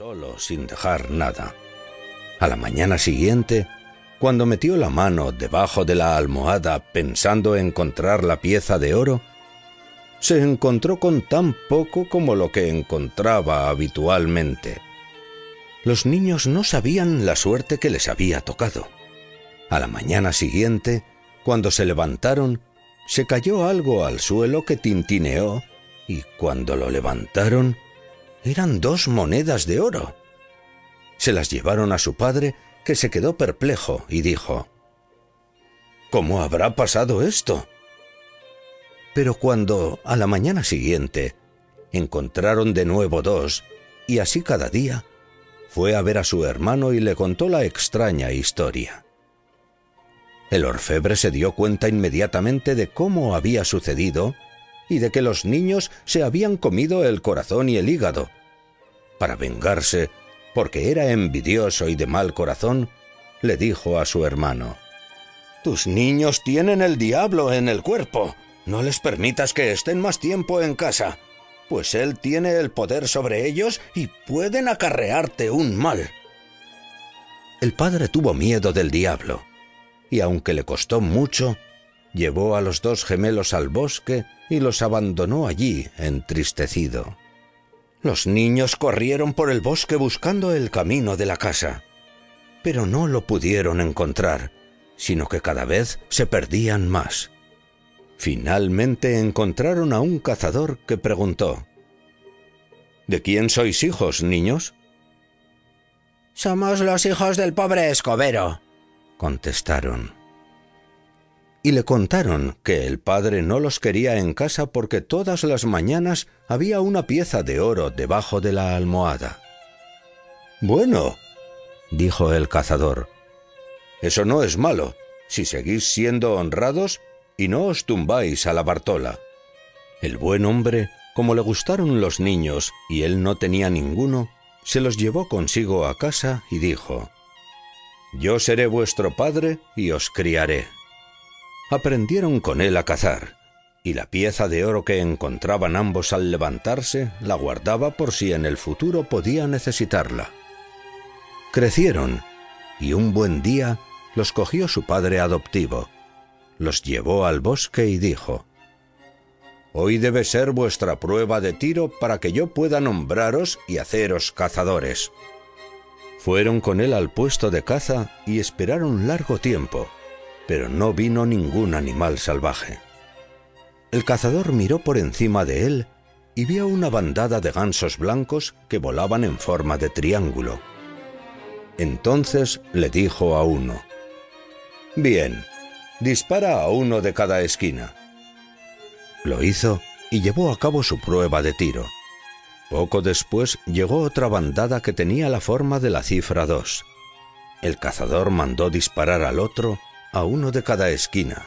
solo sin dejar nada. A la mañana siguiente, cuando metió la mano debajo de la almohada pensando encontrar la pieza de oro, se encontró con tan poco como lo que encontraba habitualmente. Los niños no sabían la suerte que les había tocado. A la mañana siguiente, cuando se levantaron, se cayó algo al suelo que tintineó, y cuando lo levantaron, eran dos monedas de oro. Se las llevaron a su padre, que se quedó perplejo y dijo, ¿Cómo habrá pasado esto? Pero cuando, a la mañana siguiente, encontraron de nuevo dos, y así cada día, fue a ver a su hermano y le contó la extraña historia. El orfebre se dio cuenta inmediatamente de cómo había sucedido y de que los niños se habían comido el corazón y el hígado. Para vengarse, porque era envidioso y de mal corazón, le dijo a su hermano, Tus niños tienen el diablo en el cuerpo. No les permitas que estén más tiempo en casa, pues él tiene el poder sobre ellos y pueden acarrearte un mal. El padre tuvo miedo del diablo, y aunque le costó mucho, llevó a los dos gemelos al bosque y los abandonó allí, entristecido. Los niños corrieron por el bosque buscando el camino de la casa, pero no lo pudieron encontrar, sino que cada vez se perdían más. Finalmente encontraron a un cazador que preguntó ¿De quién sois hijos, niños? Somos los hijos del pobre escobero, contestaron. Y le contaron que el padre no los quería en casa porque todas las mañanas había una pieza de oro debajo de la almohada. Bueno, dijo el cazador, eso no es malo, si seguís siendo honrados y no os tumbáis a la Bartola. El buen hombre, como le gustaron los niños y él no tenía ninguno, se los llevó consigo a casa y dijo, Yo seré vuestro padre y os criaré. Aprendieron con él a cazar, y la pieza de oro que encontraban ambos al levantarse la guardaba por si en el futuro podía necesitarla. Crecieron, y un buen día los cogió su padre adoptivo, los llevó al bosque y dijo, Hoy debe ser vuestra prueba de tiro para que yo pueda nombraros y haceros cazadores. Fueron con él al puesto de caza y esperaron largo tiempo, pero no vino ningún animal salvaje. El cazador miró por encima de él y vio una bandada de gansos blancos que volaban en forma de triángulo. Entonces le dijo a uno, Bien, Dispara a uno de cada esquina. Lo hizo y llevó a cabo su prueba de tiro. Poco después llegó otra bandada que tenía la forma de la cifra 2. El cazador mandó disparar al otro, a uno de cada esquina,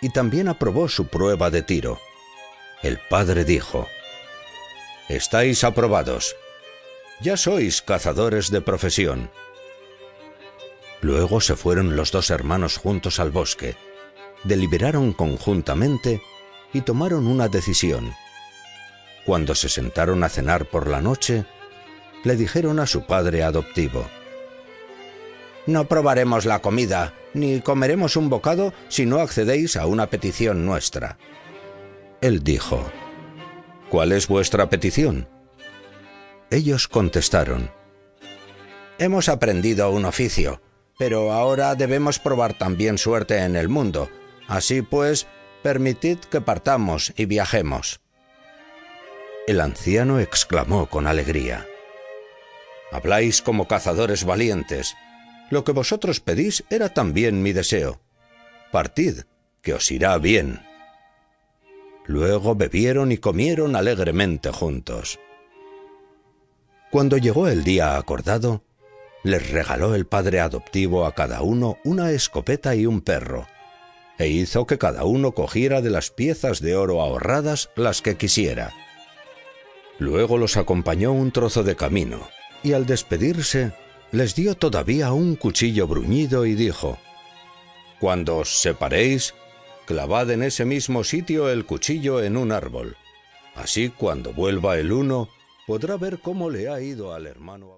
y también aprobó su prueba de tiro. El padre dijo, Estáis aprobados. Ya sois cazadores de profesión. Luego se fueron los dos hermanos juntos al bosque, deliberaron conjuntamente y tomaron una decisión. Cuando se sentaron a cenar por la noche, le dijeron a su padre adoptivo, No probaremos la comida, ni comeremos un bocado si no accedéis a una petición nuestra. Él dijo, ¿Cuál es vuestra petición? Ellos contestaron, Hemos aprendido un oficio pero ahora debemos probar también suerte en el mundo. Así pues, permitid que partamos y viajemos. El anciano exclamó con alegría. Habláis como cazadores valientes. Lo que vosotros pedís era también mi deseo. Partid, que os irá bien. Luego bebieron y comieron alegremente juntos. Cuando llegó el día acordado, les regaló el padre adoptivo a cada uno una escopeta y un perro, e hizo que cada uno cogiera de las piezas de oro ahorradas las que quisiera. Luego los acompañó un trozo de camino, y al despedirse les dio todavía un cuchillo bruñido y dijo, Cuando os separéis, clavad en ese mismo sitio el cuchillo en un árbol. Así cuando vuelva el uno, podrá ver cómo le ha ido al hermano.